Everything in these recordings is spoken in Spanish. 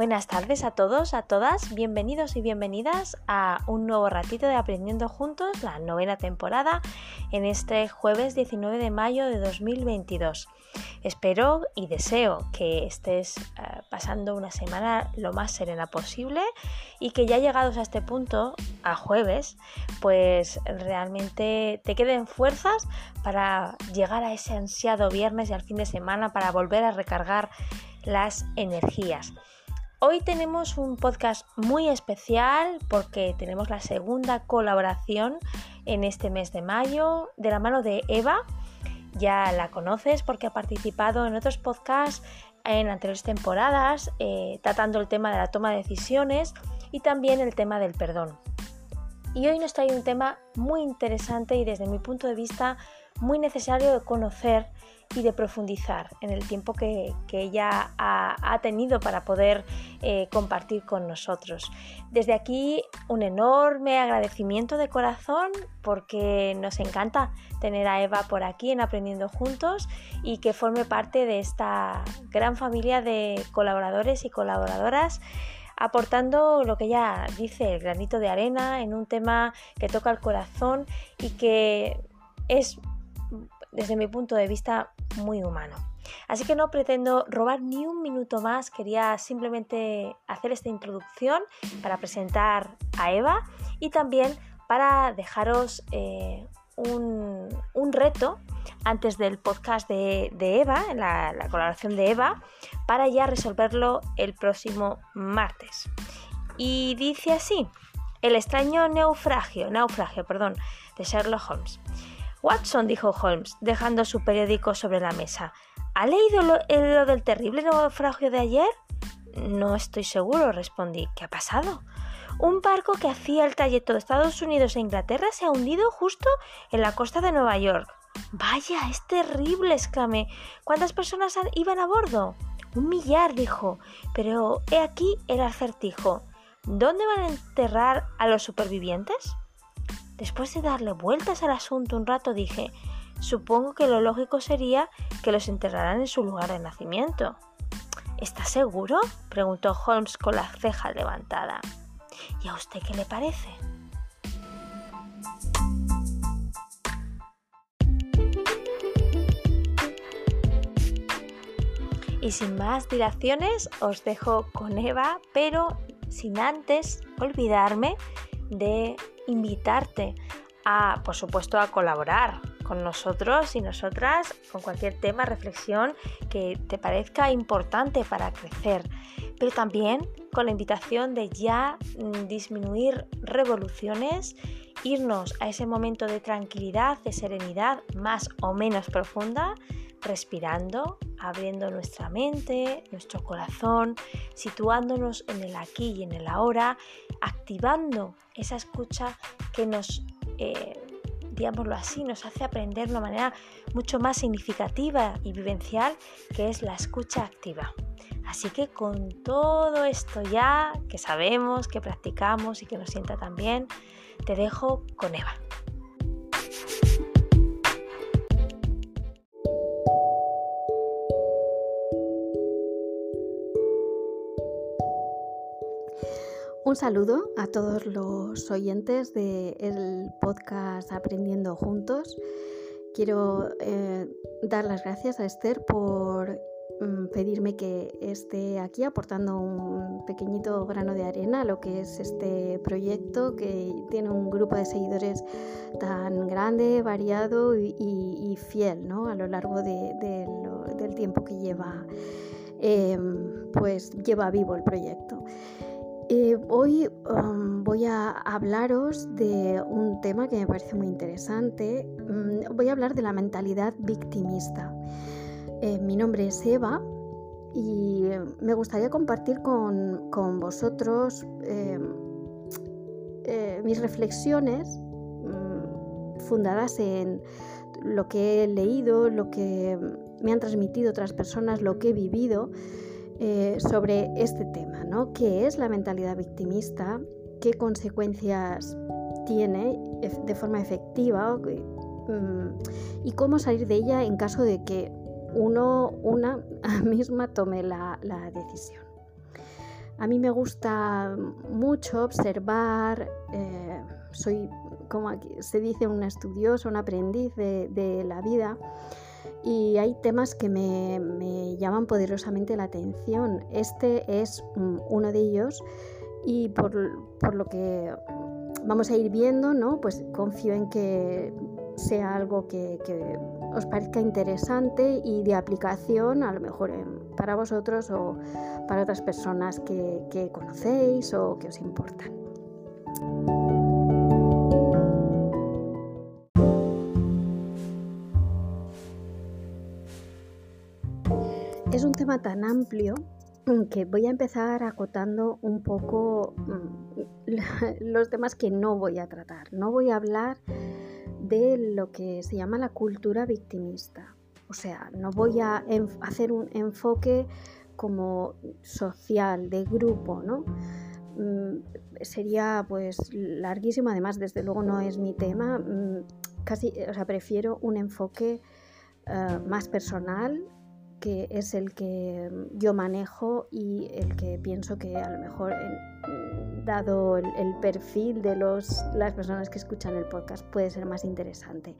Buenas tardes a todos, a todas, bienvenidos y bienvenidas a un nuevo ratito de Aprendiendo Juntos, la novena temporada, en este jueves 19 de mayo de 2022. Espero y deseo que estés eh, pasando una semana lo más serena posible y que ya llegados a este punto, a jueves, pues realmente te queden fuerzas para llegar a ese ansiado viernes y al fin de semana para volver a recargar las energías. Hoy tenemos un podcast muy especial porque tenemos la segunda colaboración en este mes de mayo de la mano de Eva. Ya la conoces porque ha participado en otros podcasts en anteriores temporadas eh, tratando el tema de la toma de decisiones y también el tema del perdón. Y hoy nos trae un tema muy interesante y desde mi punto de vista muy necesario de conocer y de profundizar en el tiempo que, ella ha, tenido para poder eh, compartir con nosotros. Desde aquí un enorme agradecimiento de corazón porque nos encanta tener a Eva por aquí en Aprendiendo Juntos y que forme parte de esta gran familia de colaboradores y colaboradoras aportando lo que ella dice, el granito de arena en un tema que toca el corazón y que es desde mi punto de vista muy humano. Así que no pretendo robar ni un minuto más, quería simplemente hacer esta introducción para presentar a Eva y también para dejaros eh, un, reto antes del podcast de, Eva, la, la, colaboración de Eva, para ya resolverlo el próximo martes. Y dice así, el extraño naufragio, naufragio, perdón, de Sherlock Holmes. Watson, dijo Holmes, dejando su periódico sobre la mesa. ¿Ha leído lo, del terrible naufragio de ayer? No estoy seguro, respondí. ¿Qué ha pasado? Un barco que hacía el trayecto de Estados Unidos a Inglaterra se ha hundido justo en la costa de Nueva York. Vaya, es terrible, exclamé. ¿Cuántas personas iban a bordo? Un millar, dijo. Pero he aquí el acertijo. ¿Dónde van a enterrar a los supervivientes? Después de darle vueltas al asunto un rato dije, supongo que lo lógico sería que los enterraran en su lugar de nacimiento. ¿Estás seguro? preguntó Holmes con la ceja levantada. ¿Y a usted qué le parece? Y sin más dilaciones os dejo con Eva, pero sin antes olvidarme de invitarte a, por supuesto, a colaborar con nosotros y nosotras con cualquier tema, reflexión que te parezca importante para crecer, pero también con la invitación de ya mm, disminuir revoluciones, irnos a ese momento de tranquilidad, de serenidad más o menos profunda, respirando, abriendo nuestra mente, nuestro corazón, situándonos en el aquí y en el ahora, activando esa escucha que nos, eh, digámoslo así, nos hace aprender de una manera mucho más significativa y vivencial, que es la escucha activa. Así que con todo esto ya que sabemos, que practicamos y que nos sienta tan bien, te dejo con Eva. Un saludo a todos los oyentes del podcast Aprendiendo Juntos. Quiero eh, dar las gracias a Esther por mm, pedirme que esté aquí aportando un pequeñito grano de arena a lo que es este proyecto que tiene un grupo de seguidores tan grande, variado y, fiel ¿no? a lo largo del tiempo que lleva, em, pues lleva vivo el proyecto. Eh, hoy um, voy a hablaros de un tema que me parece muy interesante. Mm, voy a hablar de la mentalidad victimista. Eh, mi nombre es Eva y me gustaría compartir con, vosotros em, eh, mis reflexiones mm, fundadas en lo que he leído, lo que me han transmitido otras personas, lo que he vivido eh, sobre este tema, ¿no? ¿Qué es la mentalidad victimista? ¿Qué consecuencias tiene de forma efectiva? Mm, ¿Y cómo salir de ella en caso de que uno, una misma tome la, decisión? A mí me gusta mucho observar, eh, soy como se dice un estudioso, un aprendiz de, la vida y hay temas que me, llaman poderosamente la atención. Este es uno de ellos y por, lo que vamos a ir viendo, ¿no? pues confío en que sea algo que, os parezca interesante y de aplicación, a lo mejor para vosotros o para otras personas que conocéis o que os importan. Tan amplio que voy a empezar acotando un poco mm, los temas que no voy a tratar. No voy a hablar de lo que se llama la cultura victimista. O sea, no voy a hacer un enfoque como social, de grupo, ¿no? Mm, sería pues larguísimo, además desde luego no es mi tema, mm, casi, o sea, prefiero un enfoque eh, más personal, que es el que yo manejo y el que pienso que a lo mejor, dado el, perfil de los, las personas que escuchan el podcast, puede ser más interesante.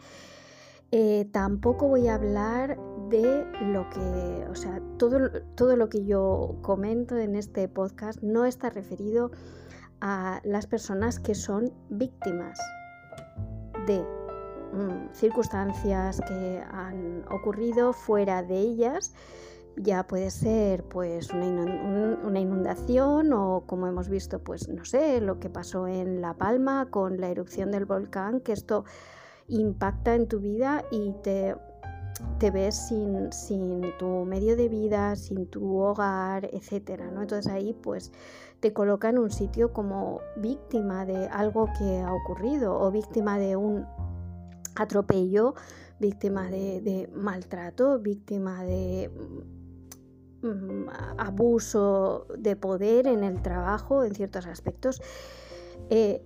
Eh, tampoco voy a hablar de lo que, o sea, todo, todo lo que yo comento en este podcast no está referido a las personas que son víctimas de Mm, circunstancias que han ocurrido fuera de ellas. Ya puede ser pues una inundación o como hemos visto pues no sé lo que pasó en La Palma con la erupción del volcán que esto impacta en tu vida y te, te ves sin, sin, tu medio de vida, sin tu hogar, etcétera, ¿no? Entonces ahí pues te coloca en un sitio como víctima de algo que ha ocurrido o víctima de un atropello, víctima de, maltrato, víctima de mm, abuso de poder en el trabajo, en ciertos aspectos. Eh,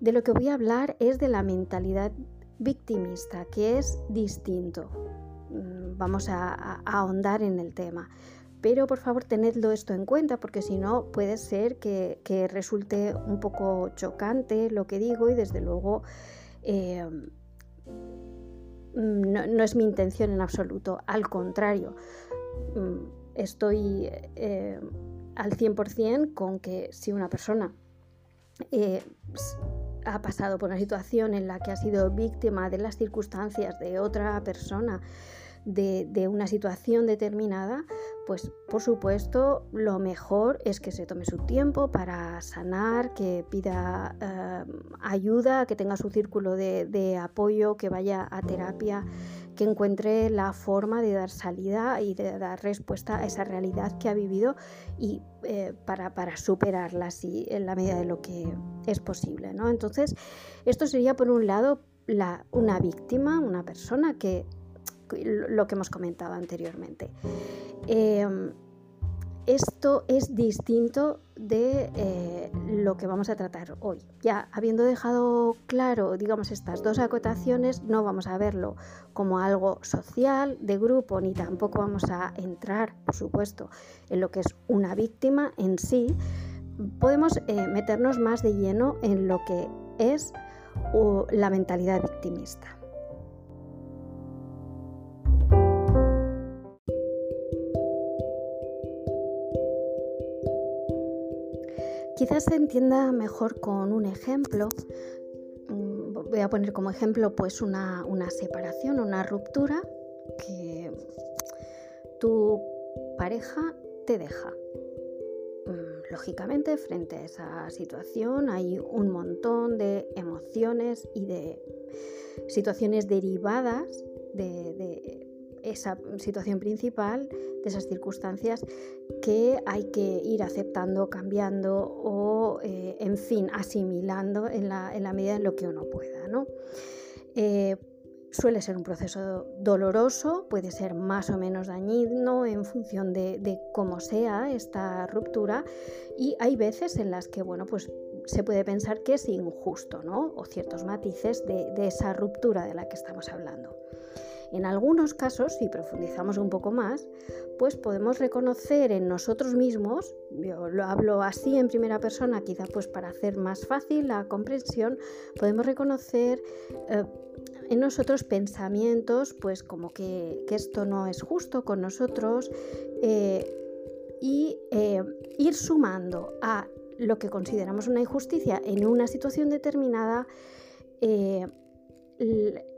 de lo que voy a hablar es de la mentalidad victimista, que es distinto. Mm, vamos a, ahondar en el tema. Pero por favor tenedlo esto en cuenta porque si no puede ser que, resulte un poco chocante lo que digo y desde luego eh, Mm, no, es mi intención en absoluto, al contrario, mm, estoy eh, al 100% con que si una persona eh, ha pasado por una situación en la que ha sido víctima de las circunstancias de otra persona, de, una situación determinada, pues por supuesto lo mejor es que se tome su tiempo para sanar, que pida eh, ayuda, que tenga su círculo de, apoyo, que vaya a terapia, que encuentre la forma de dar salida y de dar respuesta a esa realidad que ha vivido y eh, para, superarla así en la medida de lo que es posible. ¿no? Entonces, esto sería por un lado una víctima, una persona que lo que hemos comentado anteriormente. Em, esto es distinto de eh, lo que vamos a tratar hoy. Ya habiendo dejado claro, digamos, estas dos acotaciones, no vamos a verlo como algo social, de grupo, ni tampoco vamos a entrar, por supuesto, en lo que es una víctima en sí. Podemos eh, meternos más de lleno en lo que es la mentalidad victimista. Quizás se entienda mejor con un ejemplo. Mm, voy a poner como ejemplo pues una, separación, una ruptura que tu pareja te deja. Mm, lógicamente, frente a esa situación hay un montón de emociones y de situaciones derivadas de esa situación principal, de esas circunstancias que hay que ir aceptando, cambiando o, eh, en fin, asimilando en la, medida en lo que uno pueda. ¿no? Eh, suele ser un proceso doloroso, puede ser más o menos dañino en función de, cómo sea esta ruptura y hay veces en las que bueno, pues se puede pensar que es injusto ¿no? o ciertos matices de esa ruptura de la que estamos hablando. En algunos casos, si profundizamos un poco más, pues podemos reconocer en nosotros mismos, yo lo hablo así en primera persona, quizá pues para hacer más fácil la comprensión, podemos reconocer eh, en nosotros pensamientos, pues como que, esto no es justo con nosotros, eh, y eh, ir sumando a lo que consideramos una injusticia en una situación determinada,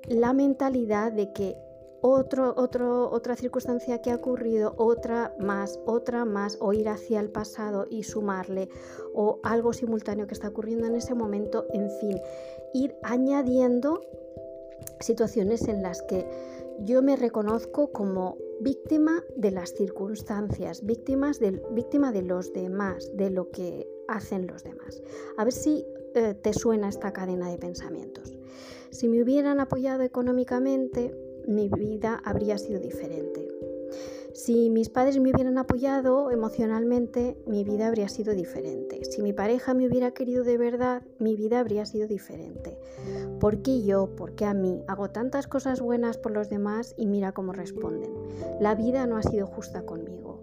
la mentalidad de que otro, otro, otra circunstancia que ha ocurrido, otra más, otra más, o ir hacia el pasado y sumarle, o algo simultáneo que está ocurriendo en ese momento, en fin, ir añadiendo situaciones en las que yo me reconozco como víctima de las circunstancias, víctimas víctima de los demás, de lo que hacen los demás. A ver si eh, te suena esta cadena de pensamientos. Si me hubieran apoyado económicamente, mi vida habría sido diferente. Si mis padres me hubieran apoyado emocionalmente, mi vida habría sido diferente. Si mi pareja me hubiera querido de verdad, mi vida habría sido diferente. ¿Por qué yo? ¿Por qué a mí? Hago tantas cosas buenas por los demás y mira cómo responden. La vida no ha sido justa conmigo.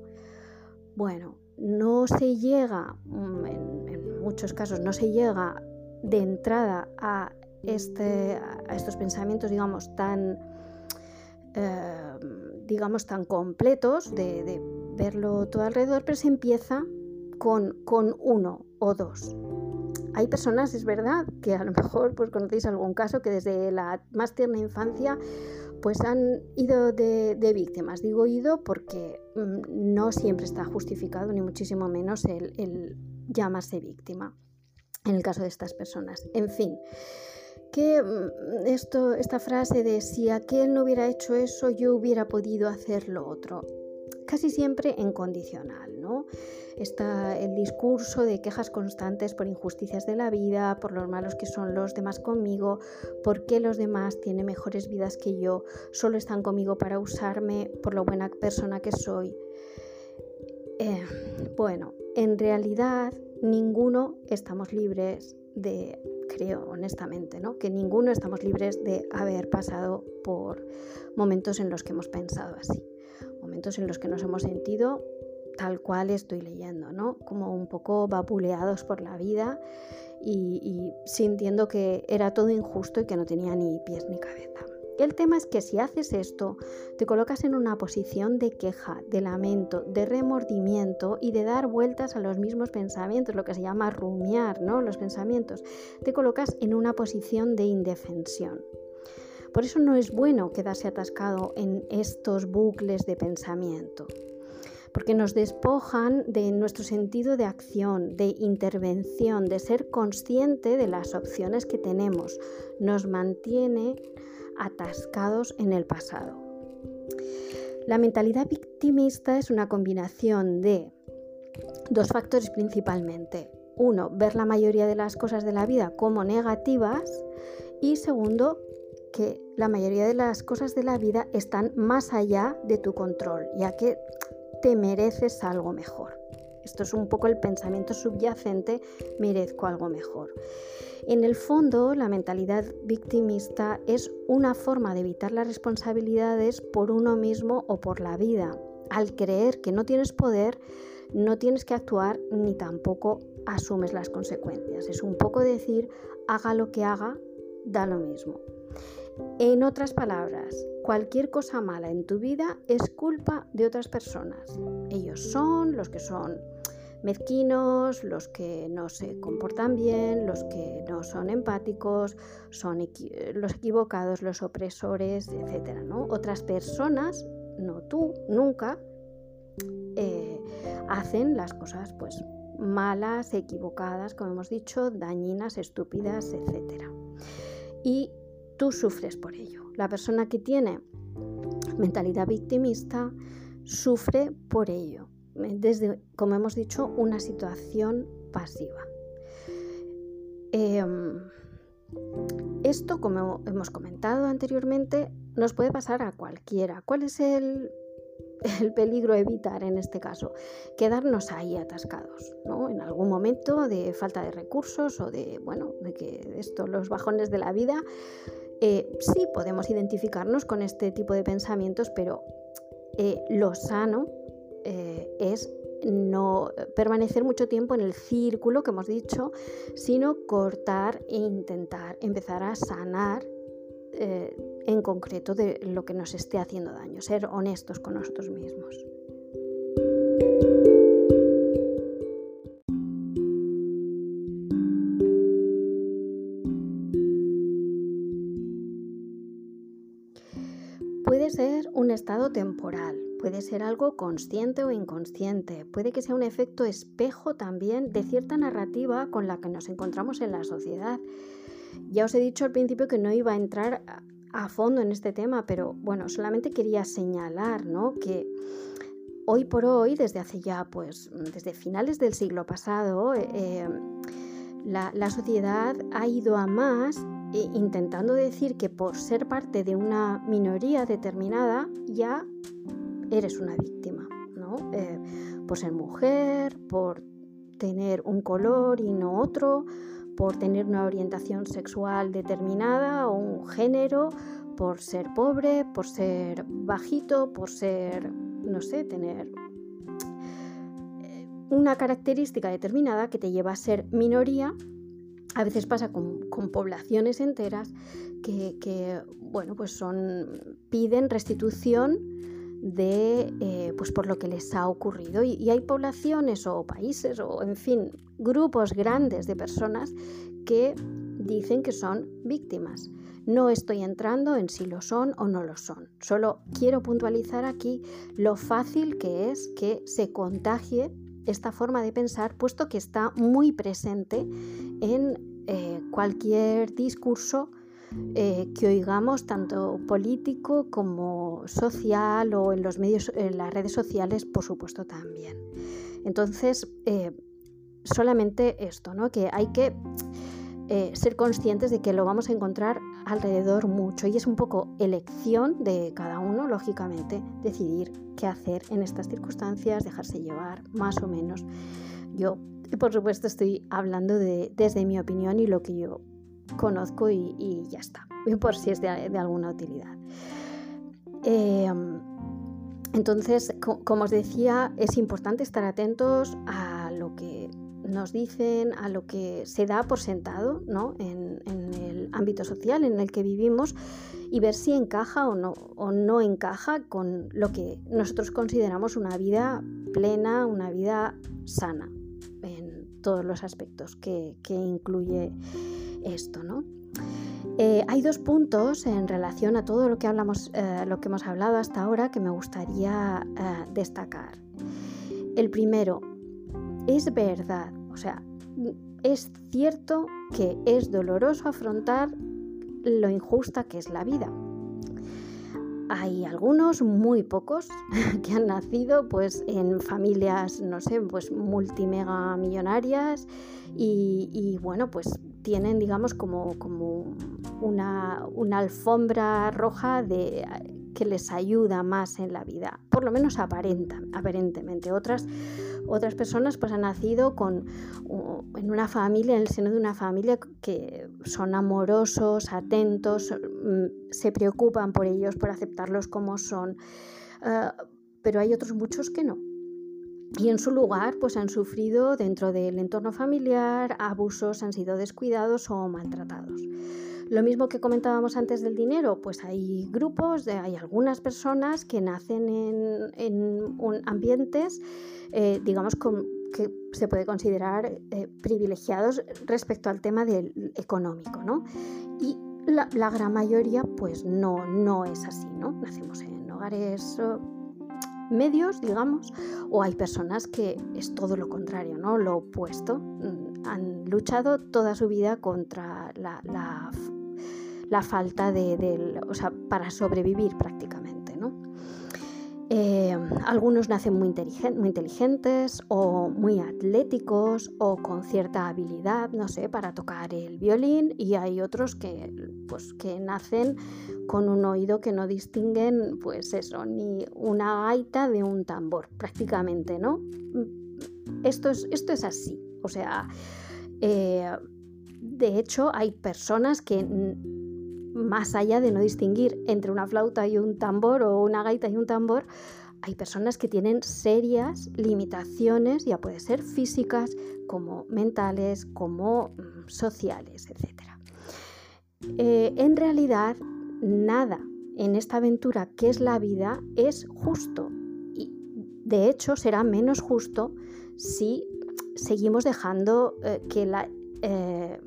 Bueno, no se llega, mm, en, muchos casos, no se llega de entrada a, este, a estos pensamientos, digamos, tan Em, digamos, tan completos de, verlo todo alrededor, pero se empieza con, con uno o dos. Hay personas, es verdad, que a lo mejor pues conocéis algún caso que desde la más tierna infancia pues han ido de, víctimas. Digo ido porque mm, no siempre está justificado, ni muchísimo menos el llamarse víctima en el caso de estas personas. En fin, que mm, esto, esta frase de si aquel no hubiera hecho eso, yo hubiera podido hacer lo otro, casi siempre en condicional, ¿no? Está el discurso de quejas constantes por injusticias de la vida, por los malos que son los demás conmigo, por qué los demás tienen mejores vidas que yo, solo están conmigo para usarme por lo buena persona que soy. Eh, bueno, en realidad ninguno estamos libres de creo honestamente, ¿no? que ninguno estamos libres de haber pasado por momentos en los que hemos pensado así, momentos en los que nos hemos sentido tal cual estoy leyendo, ¿no? como un poco vapuleados por la vida y, y sintiendo que era todo injusto y que no tenía ni pies ni cabeza. El tema es que si haces esto, te colocas en una posición de queja, de lamento, de remordimiento y de dar vueltas a los mismos pensamientos, lo que se llama rumiar, ¿no? Los pensamientos. Te colocas en una posición de indefensión. Por eso no es bueno quedarse atascado en estos bucles de pensamiento porque nos despojan de nuestro sentido de acción, de intervención, de ser consciente de las opciones que tenemos. Nos mantiene atascados en el pasado. La mentalidad victimista es una combinación de dos factores principalmente. Uno, ver la mayoría de las cosas de la vida como negativas y segundo, que la mayoría de las cosas de la vida están más allá de tu control, ya que te mereces algo mejor. Esto es un poco el pensamiento subyacente, merezco algo mejor. En el fondo, la mentalidad victimista es una forma de evitar las responsabilidades por uno mismo o por la vida. Al creer que no tienes poder, no tienes que actuar ni tampoco asumes las consecuencias. Es un poco decir, haga lo que haga, da lo mismo. En otras palabras, cualquier cosa mala en tu vida es culpa de otras personas. Ellos son los que son mezquinos, los que no se comportan bien, los que no son empáticos, son los equivocados, los opresores, etc. ¿no? Otras personas, no tú, nunca, eh, hacen las cosas pues malas, equivocadas, como hemos dicho, dañinas, estúpidas, etc. Y tú sufres por ello. La persona que tiene mentalidad victimista sufre por ello desde, como hemos dicho, una situación pasiva. Em, esto, como hemos comentado anteriormente, nos puede pasar a cualquiera. ¿Cuál es el, peligro evitar en este caso? Quedarnos ahí atascados, ¿no? En algún momento de falta de recursos o de, bueno, de que esto, los bajones de la vida Eh, sí podemos identificarnos con este tipo de pensamientos, pero eh, lo sano eh, es no permanecer mucho tiempo en el círculo que hemos dicho, sino cortar e intentar empezar a sanar en concreto de lo que nos esté haciendo daño, ser honestos con nosotros mismos. Puede ser un estado temporal, puede ser algo consciente o inconsciente, puede que sea un efecto espejo también de cierta narrativa con la que nos encontramos en la sociedad. Ya os he dicho al principio que no iba a entrar a fondo en este tema, pero bueno, solamente quería señalar ¿no? que hoy por hoy, desde hace ya, pues, desde finales del siglo pasado, eh, la, la sociedad ha ido a más intentando decir que por ser parte de una minoría determinada ya eres una víctima, ¿no? Eh, por ser mujer, por tener un color y no otro, por tener una orientación sexual determinada o un género, por ser pobre, por ser bajito, por ser, no sé, tener eh, una característica determinada que te lleva a ser minoría a veces pasa con, poblaciones enteras que, bueno, pues son, piden restitución de, eh, pues por lo que les ha ocurrido. Y, hay poblaciones o países o, en fin, grupos grandes de personas que dicen que son víctimas. No estoy entrando en si lo son o no lo son. Solo quiero puntualizar aquí lo fácil que es que se contagie esta forma de pensar, puesto que está muy presente en eh, cualquier discurso eh, que oigamos, tanto político como social o en los medios, en las redes sociales, por supuesto también. Entonces, eh, solamente esto, ¿no? Que hay que ser conscientes de que lo vamos a encontrar alrededor mucho y es un poco elección de cada uno, lógicamente, decidir qué hacer en estas circunstancias, dejarse llevar, más o menos. Yo por supuesto estoy hablando de, desde mi opinión y lo que yo conozco y, ya está, por si es de, alguna utilidad. Em, entonces, como os decía, es importante estar atentos a lo que nos dicen, a lo que se da por sentado en, el ámbito social en el que vivimos y ver si encaja o no, o no encaja con lo que nosotros consideramos una vida plena, una vida sana todos los aspectos que, incluye esto, ¿no? Eh, hay dos puntos en relación a todo lo que, hablamos, eh, lo que hemos hablado hasta ahora que me gustaría eh, destacar. El primero, es verdad, o sea, es cierto que es doloroso afrontar lo injusta que es la vida. Hay algunos, muy pocos, que han nacido pues en familias, no sé, pues multimega millonarias y, bueno, pues tienen, digamos, como, como una, una alfombra roja de que les ayuda más en la vida, por lo menos aparentan, aparentemente. Otras, otras personas pues han nacido con, en una familia, en el seno de una familia que son amorosos, atentos, mm, se preocupan por ellos, por aceptarlos como son, ah, pero hay otros muchos que no. Y en su lugar, pues han sufrido dentro del entorno familiar abusos, han sido descuidados o maltratados. Lo mismo que comentábamos antes del dinero, pues hay grupos, hay algunas personas que nacen en, ambientes, eh, digamos, que se puede considerar eh, privilegiados respecto al tema del económico, ¿no? Y la, gran mayoría, pues no, no es así, ¿no? Nacemos en hogares eh, medios, digamos, o hay personas que es todo lo contrario, ¿no? Lo opuesto. Mm, han luchado toda su vida contra la, la la falta de, o sea, para sobrevivir prácticamente, ¿no? Eh, algunos nacen muy, inteligentes o muy atléticos o con cierta habilidad, no sé, para tocar el violín y hay otros que, pues, que nacen con un oído que no distinguen, pues eso, ni una gaita de un tambor, prácticamente, ¿no? Esto es, esto es así, o sea, eh, de hecho hay personas que más allá de no distinguir entre una flauta y un tambor o una gaita y un tambor, hay personas que tienen serias limitaciones, ya puede ser físicas, como mentales, como mm, sociales, etc. Eh, en realidad, nada en esta aventura que es la vida es justo. Y de hecho será menos justo si seguimos dejando eh, que la, eh,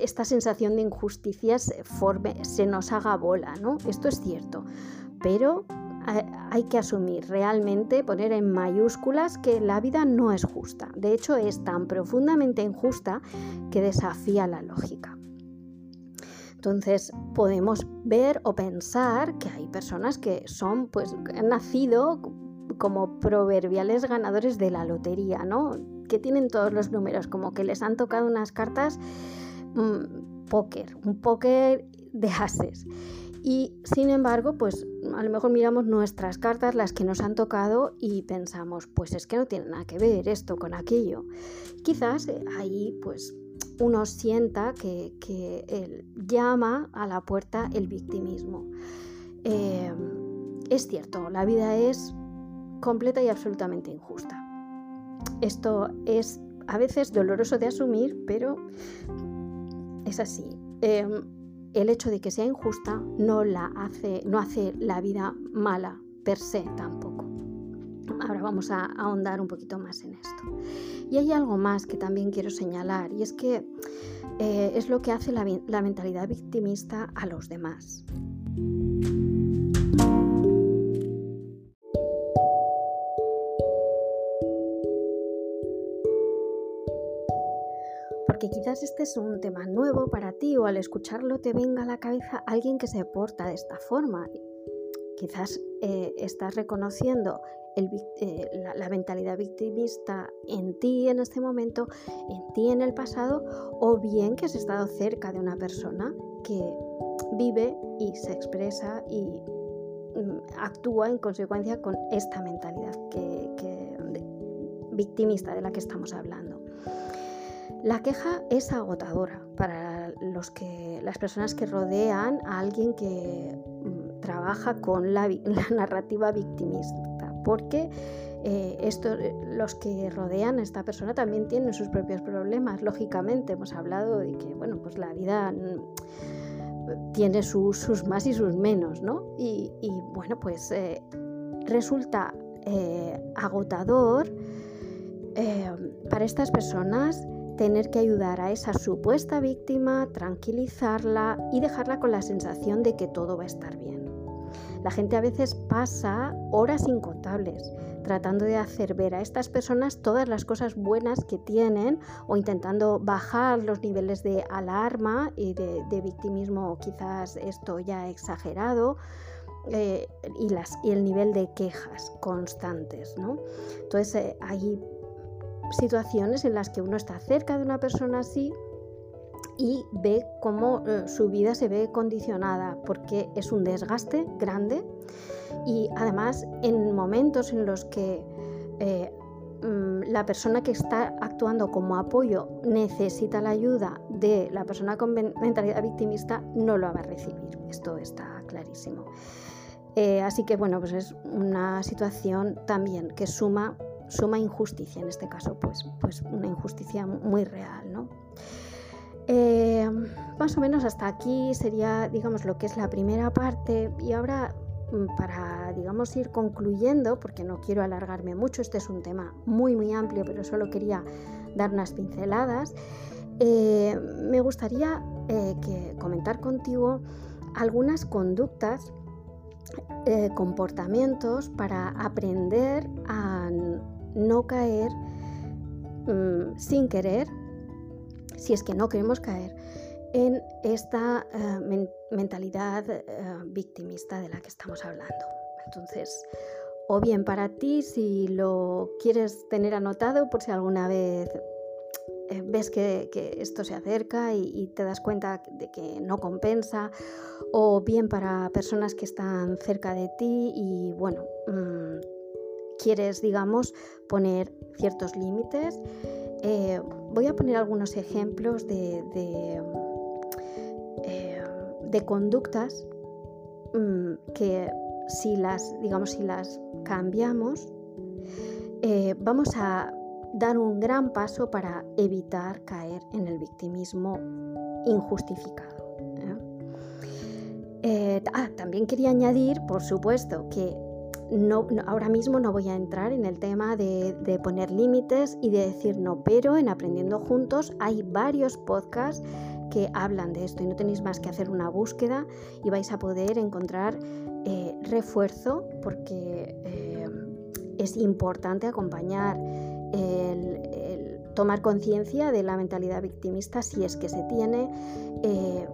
esta sensación de injusticia se, forme, se nos haga bola, ¿no? Esto es cierto, pero hay que asumir realmente, poner en mayúsculas que la vida no es justa. De hecho, es tan profundamente injusta que desafía la lógica. Entonces podemos ver o pensar que hay personas que son, pues, han nacido como proverbiales ganadores de la lotería, ¿no? Que tienen todos los números, como que les han tocado unas cartas mm, póker, un póker de ases. Y sin embargo, pues a lo mejor miramos nuestras cartas, las que nos han tocado, y pensamos, pues es que no tiene nada que ver esto con aquello. Quizás eh, ahí pues uno sienta que, llama a la puerta el victimismo. Eh, es cierto, la vida es completa y absolutamente injusta. Esto es a veces doloroso de asumir, pero es así. Eh, el hecho de que sea injusta no, la hace, no hace la vida mala per se tampoco. Ahora vamos a ahondar un poquito más en esto. Y hay algo más que también quiero señalar, y es que eh, es lo que hace la, la mentalidad victimista a los demás. Quizás este es un tema nuevo para ti o al escucharlo te venga a la cabeza alguien que se porta de esta forma. Quizás eh, estás reconociendo eh, la, mentalidad victimista en ti en este momento, en ti en el pasado, o bien que has estado cerca de una persona que vive y se expresa y mm, actúa en consecuencia con esta mentalidad victimista de la que estamos hablando. La queja es agotadora para los que, las personas que rodean a alguien que mm, trabaja con la, narrativa victimista, porque eh, los que rodean a esta persona también tienen sus propios problemas. Lógicamente, hemos hablado de que bueno, pues la vida mm, tiene sus, más y sus menos, ¿no? Y, bueno, pues eh, resulta eh, agotador para estas personas tener que ayudar a esa supuesta víctima, tranquilizarla y dejarla con la sensación de que todo va a estar bien. La gente a veces pasa horas incontables tratando de hacer ver a estas personas todas las cosas buenas que tienen o intentando bajar los niveles de alarma y de, victimismo, quizás esto ya exagerado, eh, y, el nivel de quejas constantes. ¿no? Entonces eh, ahí situaciones en las que uno está cerca de una persona así y ve cómo eh, su vida se ve condicionada porque es un desgaste grande y además en momentos en los que eh, mm, la persona que está actuando como apoyo necesita la ayuda de la persona con mentalidad victimista no lo va a recibir. Esto está clarísimo. Eh, así que bueno, pues es una situación también que suma suma injusticia, en este caso, pues, pues una injusticia muy real, ¿no? Eh, más o menos hasta aquí sería, digamos, lo que es la primera parte y ahora mm, para, digamos, ir concluyendo, porque no quiero alargarme mucho, este es un tema muy, muy amplio, pero solo quería dar unas pinceladas, eh, me gustaría eh, que comentar contigo algunas conductas, comportamientos para aprender a no caer mm, sin querer, si es que no queremos caer, en esta eh, mentalidad eh, victimista de la que estamos hablando. Entonces, o bien para ti, si lo quieres tener anotado, por si alguna vez eh, ves que, esto se acerca y, te das cuenta de que no compensa, o bien para personas que están cerca de ti y bueno, mm, quieres, digamos, poner ciertos límites. Eh, voy a poner algunos ejemplos de, de, eh, conductas mm, que si las, digamos, si las cambiamos, eh, vamos a dar un gran paso para evitar caer en el victimismo injustificado. ah, también quería añadir, por supuesto, que no, ahora mismo no voy a entrar en el tema de, poner límites y de decir no, pero en Aprendiendo Juntos hay varios podcasts que hablan de esto y no tenéis más que hacer una búsqueda y vais a poder encontrar eh, refuerzo porque eh, es importante acompañar el, tomar conciencia de la mentalidad victimista si es que se tiene, eh,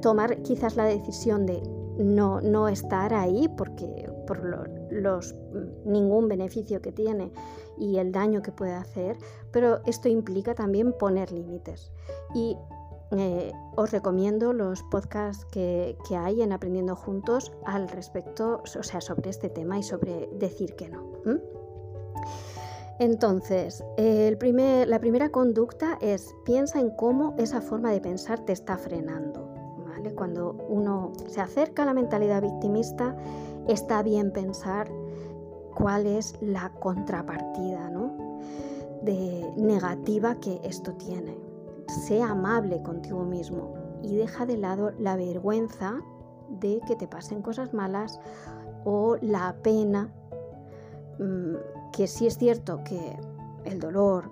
tomar quizás la decisión de no, no estar ahí porque por los, ningún beneficio que tiene y el daño que puede hacer, pero esto implica también poner límites. Y eh, os recomiendo los podcasts que, hay en Aprendiendo Juntos al respecto, o sea, sobre este tema y sobre decir que no. Entonces, la primera conducta es piensa en cómo esa forma de pensar te está frenando. Cuando uno se acerca a la mentalidad victimista, está bien pensar cuál es la contrapartida ¿no? de negativa que esto tiene sea amable contigo mismo y deja de lado la vergüenza de que te pasen cosas malas o la pena, mm, que sí es cierto que el dolor,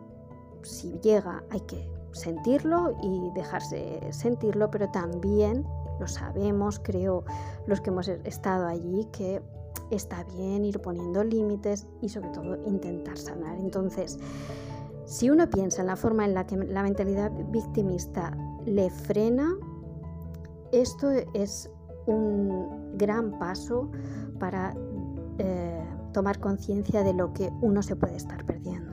si llega, hay que sentirlo y dejarse sentirlo, pero también lo sabemos, creo, los que hemos estado allí, que está bien ir poniendo límites y sobre todo intentar sanar. Entonces, si uno piensa en la forma en la que la mentalidad victimista le frena, esto es un gran paso para eh, tomar conciencia de lo que uno se puede estar perdiendo.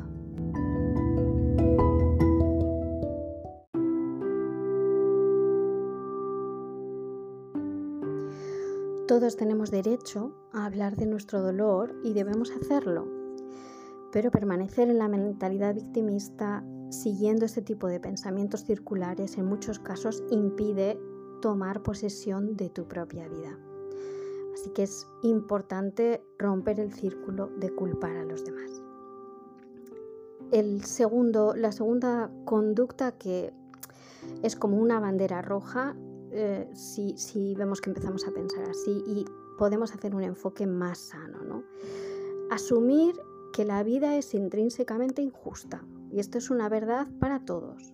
Todos tenemos derecho a hablar de nuestro dolor y debemos hacerlo pero permanecer en la mentalidad victimista siguiendo este tipo de pensamientos circulares en muchos casos impide tomar posesión de tu propia vida. Así que es importante romper el círculo de culpar a los demás. El segundo, la segunda conducta que es como una bandera roja, eh, si, si, vemos que empezamos a pensar así y podemos hacer un enfoque más sano. ¿no? Asumir que la vida es intrínsecamente injusta y esto es una verdad para todos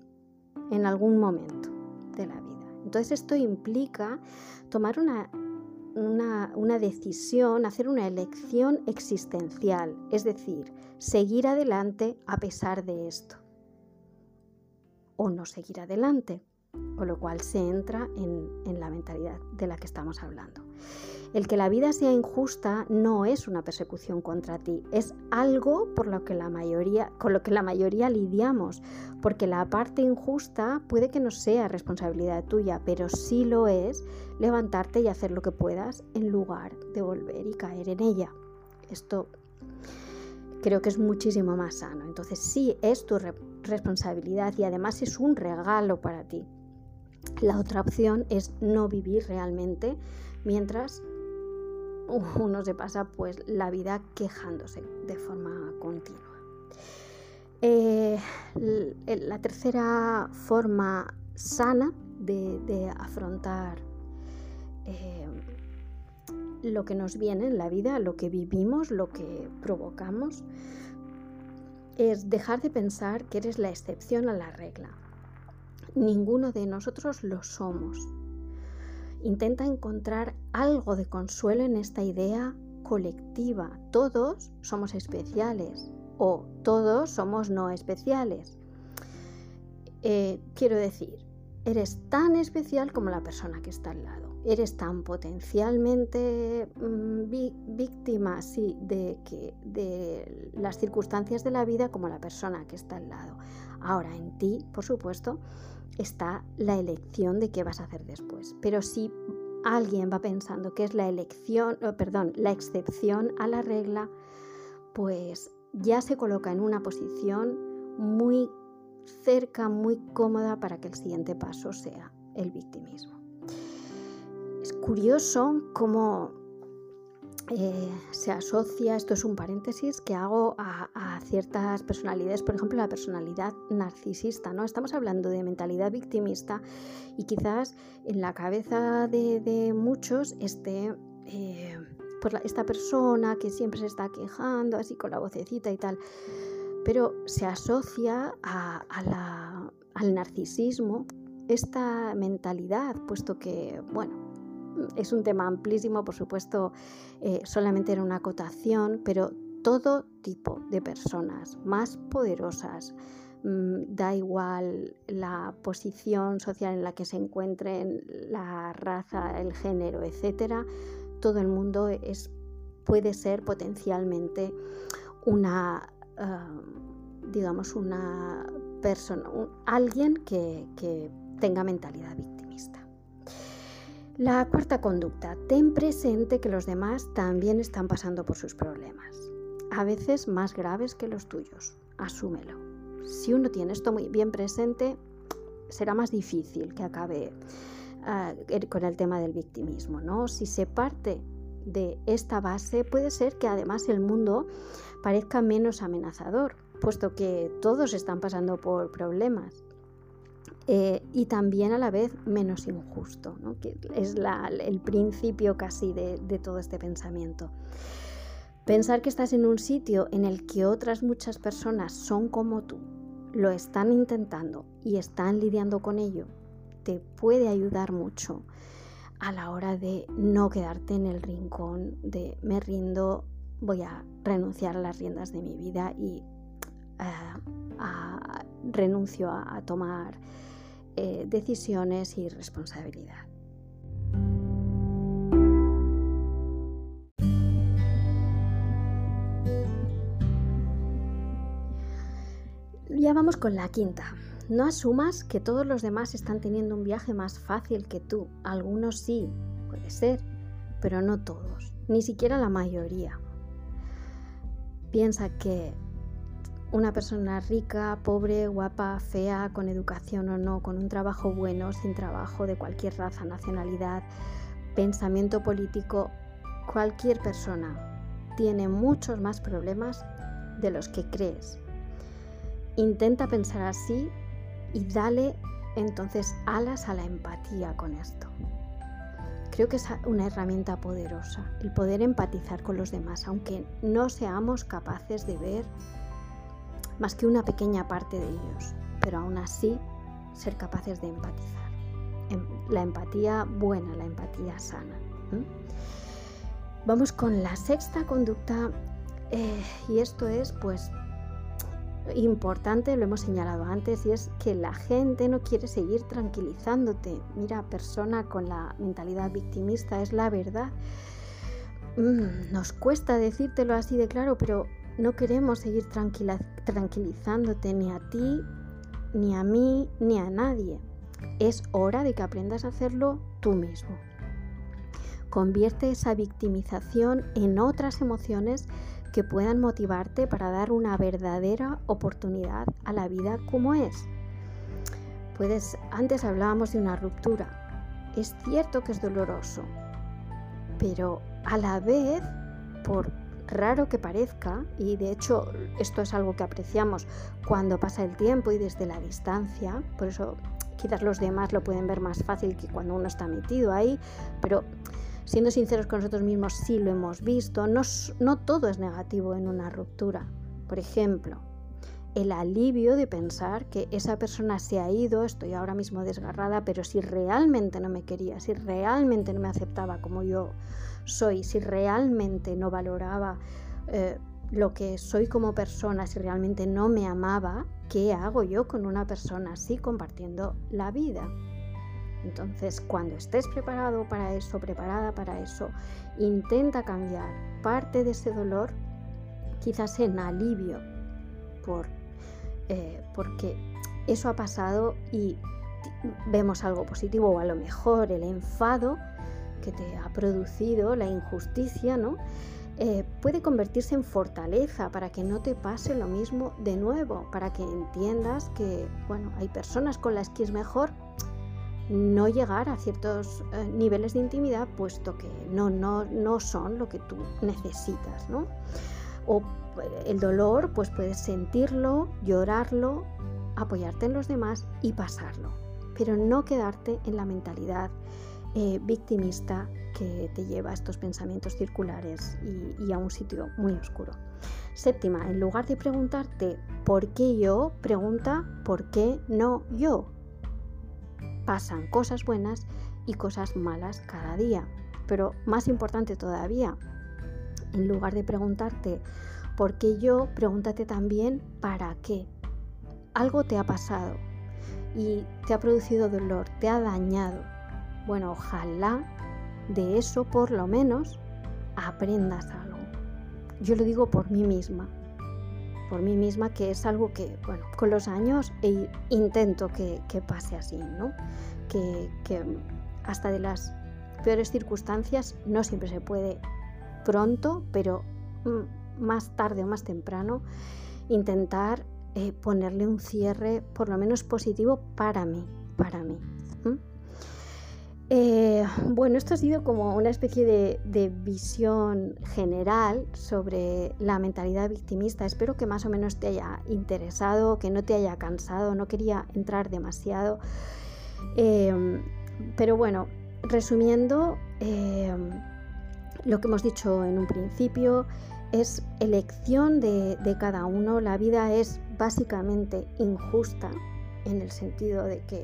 en algún momento de la vida. Entonces esto implica tomar una, una, decisión, hacer una elección existencial, es decir, seguir adelante a pesar de esto o no seguir adelante, con lo cual se entra en, la mentalidad de la que estamos hablando. El que la vida sea injusta no es una persecución contra ti, es algo por lo que la mayoría, con lo que la mayoría lidiamos, porque la parte injusta puede que no sea responsabilidad tuya, pero sí lo es levantarte y hacer lo que puedas en lugar de volver y caer en ella. Esto creo que es muchísimo más sano. Entonces sí es tu responsabilidad y además es un regalo para ti. La otra opción es no vivir realmente mientras uno se pasa pues la vida quejándose de forma continua. Eh, la tercera forma sana de, afrontar eh, lo que nos viene en la vida, lo que vivimos, lo que provocamos, es dejar de pensar que eres la excepción a la regla. Ninguno de nosotros lo somos. Intenta encontrar algo de consuelo en esta idea colectiva. Todos somos especiales o todos somos no especiales. Eh, quiero decir, eres tan especial como la persona que está al lado. Eres tan potencialmente mm, víctima de, que, de las circunstancias de la vida como la persona que está al lado. Ahora, en ti, por supuesto, está la elección de qué vas a hacer después. Pero si alguien va pensando que es la elección, perdón, la excepción a la regla, pues ya se coloca en una posición muy cerca, muy cómoda para que el siguiente paso sea el victimismo. es curioso cómo eh, se asocia, esto es un paréntesis que hago a, ciertas personalidades, por ejemplo la personalidad narcisista, ¿no? Estamos hablando de mentalidad victimista y quizás en la cabeza de, muchos esté eh, pues esta persona que siempre se está quejando, así con la vocecita y tal, pero se asocia al narcisismo esta mentalidad, puesto que, bueno, es un tema amplísimo, por supuesto, eh, solamente era una acotación, pero todo tipo de personas más poderosas, mm, da igual la posición social en la que se encuentren, la raza, el género, etcétera, todo el mundo es, puede ser potencialmente una, ah, digamos, una persona, alguien que, que tenga mentalidad victimista. La cuarta conducta, ten presente que los demás también están pasando por sus problemas, a veces más graves que los tuyos. Asúmelo. Si uno tiene esto muy bien presente, será más difícil que acabe ah, er, con el tema del victimismo, ¿no? Si se parte de esta base, puede ser que además el mundo parezca menos amenazador, puesto que todos están pasando por problemas eh, y también a la vez menos injusto, que es el principio casi de, de todo este pensamiento. Pensar que estás en un sitio en el que otras muchas personas son como tú, lo están intentando y están lidiando con ello, te puede ayudar mucho a la hora de no quedarte en el rincón de me rindo, voy a renunciar a las riendas de mi vida y eh, renuncio a tomar eh, decisiones y responsabilidad. Ya vamos con la quinta. No asumas que todos los demás están teniendo un viaje más fácil que tú. Algunos sí, puede ser, pero no todos, ni siquiera la mayoría. Piensa que una persona rica, pobre, guapa, fea, con educación o no, con un trabajo bueno, sin trabajo, de cualquier raza, nacionalidad, pensamiento político, cualquier persona tiene muchos más problemas de los que crees. Intenta pensar así y dale entonces alas a la empatía con esto. Creo que es una herramienta poderosa, el poder empatizar con los demás, aunque no seamos capaces de ver más que una pequeña parte de ellos, pero aún así ser capaces de empatizar. Em, la empatía buena, la empatía sana. Vamos con la sexta conducta eh, y esto es pues importante, lo hemos señalado antes, y es que la gente no quiere seguir tranquilizándote. Mira, persona con la mentalidad victimista, es la verdad. Mm, nos cuesta decírtelo así de claro, pero no queremos seguir tranquilizándote ni a ti, ni a mí, ni a nadie. Es hora de que aprendas a hacerlo tú mismo. Convierte esa victimización en otras emociones que puedan motivarte para dar una verdadera oportunidad a la vida como es. Puedes, antes hablábamos de una ruptura. Es cierto que es doloroso, pero a la vez, por raro que parezca, y de hecho esto es algo que apreciamos cuando pasa el tiempo y desde la distancia, por eso quizás los demás lo pueden ver más fácil que cuando uno está metido ahí, pero siendo sinceros con nosotros mismos, sí lo hemos visto, no, no todo es negativo en una ruptura. Por ejemplo, el alivio de pensar que esa persona se ha ido, estoy ahora mismo desgarrada, pero si realmente no me quería, si realmente no me aceptaba como yo soy, si realmente no valoraba eh, lo que soy como persona, si realmente no me amaba, ¿qué hago yo con una persona así compartiendo la vida? Entonces, cuando estés preparado para eso, preparada para eso, intenta cambiar parte de ese dolor, quizás en alivio, por, eh, porque eso ha pasado y vemos algo positivo o a lo mejor el enfado que te ha producido la injusticia, ¿no? Eh, puede convertirse en fortaleza para que no te pase lo mismo de nuevo, para que entiendas que, bueno, hay personas con las que es mejor no llegar a ciertos eh, niveles de intimidad puesto que no, no, no son lo que tú necesitas, ¿no? O eh, el dolor, pues puedes sentirlo, llorarlo, apoyarte en los demás y pasarlo, pero no quedarte en la mentalidad eh, victimista que te lleva a estos pensamientos circulares y, a un sitio muy oscuro. Séptima, en lugar de preguntarte ¿por qué yo? Pregunta ¿por qué no yo? Pasan cosas buenas y cosas malas cada día. Pero más importante todavía, en lugar de preguntarte ¿por qué yo? Pregúntate también ¿para qué? Algo te ha pasado y te ha producido dolor, te ha dañado. Bueno, ojalá de eso por lo menos aprendas algo. Yo lo digo por mí misma, por mí misma que es algo que, bueno, con los años e intento que, pase así, ¿no? Que, que hasta de las peores circunstancias no siempre se puede pronto, pero mm, más tarde o más temprano intentar eh, ponerle un cierre por lo menos positivo para mí, para mí. Eh, bueno, esto ha sido como una especie de, visión general sobre la mentalidad victimista. Espero que más o menos te haya interesado, que no te haya cansado, no quería entrar demasiado. Eh, pero bueno, resumiendo, eh, lo que hemos dicho en un principio es elección de cada uno. La vida es básicamente injusta en el sentido de que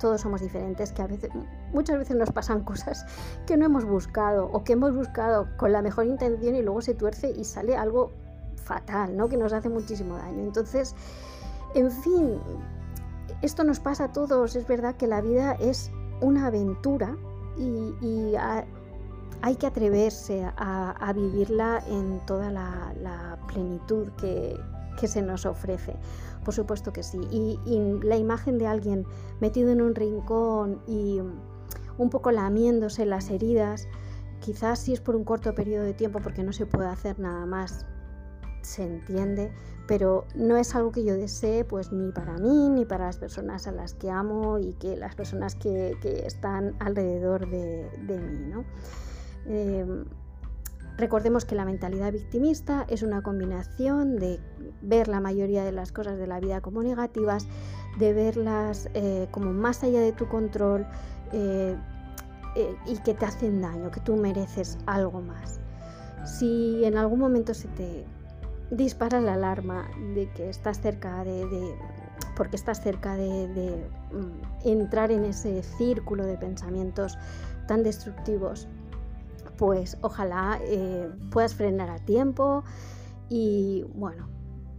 todos somos diferentes, que a veces, muchas veces nos pasan cosas que no hemos buscado o que hemos buscado con la mejor intención y luego se tuerce y sale algo fatal, ¿no? Que nos hace muchísimo daño. Entonces, en fin, esto nos pasa a todos. Es verdad que la vida es una aventura y, hay que atreverse a, vivirla en toda la, plenitud que, que se nos ofrece. Por supuesto que sí. Y, la imagen de alguien metido en un rincón y un poco lamiéndose las heridas, quizás si es por un corto periodo de tiempo porque no se puede hacer nada más, se entiende, pero no es algo que yo desee pues ni para mí ni para las personas a las que amo y que las personas que, están alrededor de, mí. ¿no? Eh, Recordemos que la mentalidad victimista es una combinación de ver la mayoría de las cosas de la vida como negativas, de verlas eh, como más allá de tu control eh, eh, y que te hacen daño, que tú mereces algo más. Si en algún momento se te dispara la alarma de que estás cerca de, porque estás cerca de, mm, entrar en ese círculo de pensamientos tan destructivos pues ojalá eh, puedas frenar a tiempo y bueno,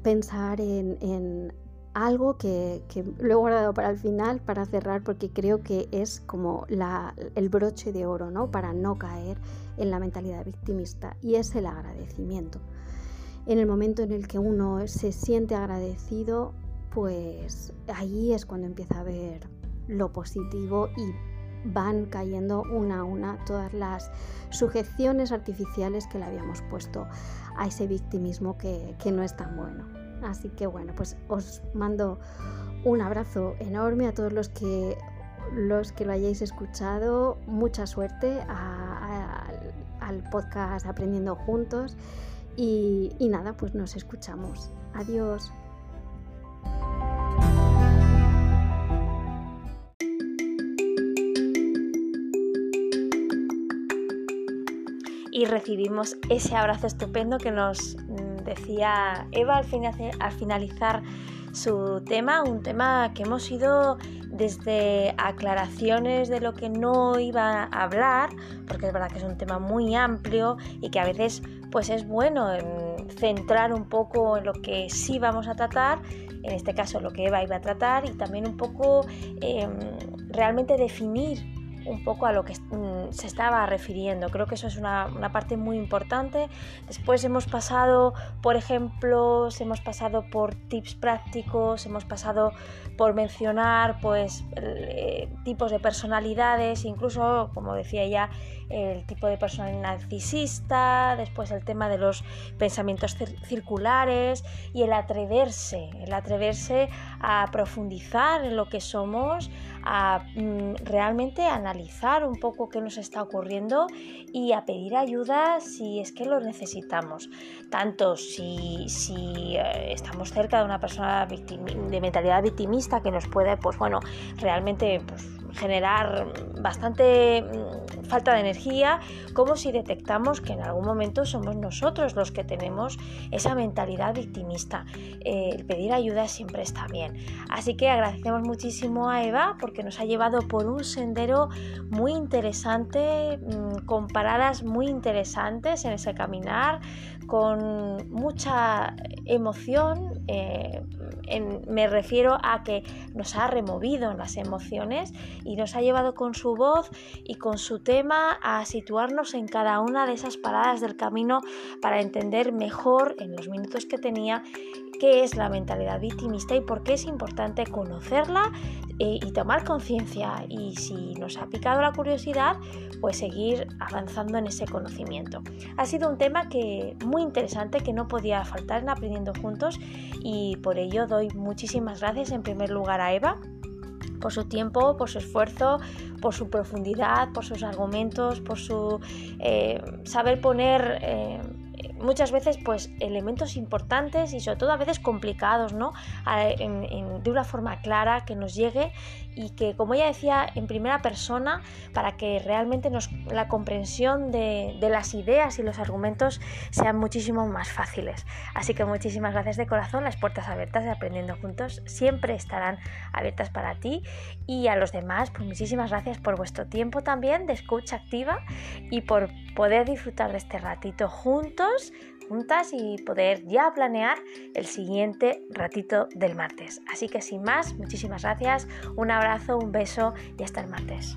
pensar en, algo que, lo he guardado para el final, para cerrar, porque creo que es como el broche de oro, ¿no? Para no caer en la mentalidad victimista y es el agradecimiento. En el momento en el que uno se siente agradecido, pues ahí es cuando empieza a ver lo positivo y van cayendo una a una todas las sujeciones artificiales que le habíamos puesto a ese victimismo que, no es tan bueno. Así que bueno, pues os mando un abrazo enorme a todos los que los que lo hayáis escuchado. Mucha suerte al podcast Aprendiendo Juntos. y nada, pues nos escuchamos. Adiós. y recibimos ese abrazo estupendo que nos decía Eva al, finalizar su tema, un tema que hemos ido desde aclaraciones de lo que no iba a hablar, porque es verdad que es un tema muy amplio y que a veces pues es bueno centrar un poco en lo que sí vamos a tratar, en este caso lo que Eva iba a tratar y también un poco em, realmente definir un poco a lo que mm, se estaba refiriendo. Creo que eso es una, parte muy importante. Después hemos pasado, por ejemplo, hemos pasado por tips prácticos, hemos pasado por mencionar pues eh, tipos de personalidades, incluso, como decía ya, el tipo de personalidad narcisista, después el tema de los pensamientos circulares y el atreverse, el atreverse a profundizar en lo que somos, a mm, realmente analizar un poco qué nos está ocurriendo y a pedir ayuda si es que lo necesitamos. Tanto si, si eh, estamos cerca de una persona de mentalidad victimista que nos puede, pues bueno, realmente pues, generar bastante mm, falta de energía, como si detectamos que en algún momento somos nosotros los que tenemos esa mentalidad victimista. Eh, el pedir ayuda siempre está bien. Así que agradecemos muchísimo a Eva porque nos ha llevado por un sendero muy interesante, mm, con paradas muy interesantes en ese caminar, con mucha emoción. Eh, me refiero a que nos ha removido las emociones y nos ha llevado con su voz y con su tema a situarnos en cada una de esas paradas del camino para entender mejor en los minutos que tenía qué es la mentalidad victimista y por qué es importante conocerla eh, y tomar conciencia y si nos ha picado la curiosidad, pues seguir avanzando en ese conocimiento. Ha sido un tema que muy interesante que no podía faltar en aprendiendo juntos y por ello doy muchísimas gracias en primer lugar a Eva por su tiempo, por su esfuerzo, por su profundidad, por sus argumentos, por su eh, saber poner eh, muchas veces pues elementos importantes y sobre todo a veces complicados, ¿no? de una forma clara que nos llegue y que como ella decía en primera persona para que realmente nos, la comprensión de, de las ideas y los argumentos sean muchísimo más fáciles. Así que muchísimas gracias de corazón, las puertas abiertas de Aprendiendo Juntos siempre estarán abiertas para ti y a los demás pues muchísimas gracias por vuestro tiempo también de escucha activa y por poder disfrutar de este ratito juntos y poder ya planear el siguiente ratito del martes. Así que sin más, muchísimas gracias, un abrazo, un beso y hasta el martes.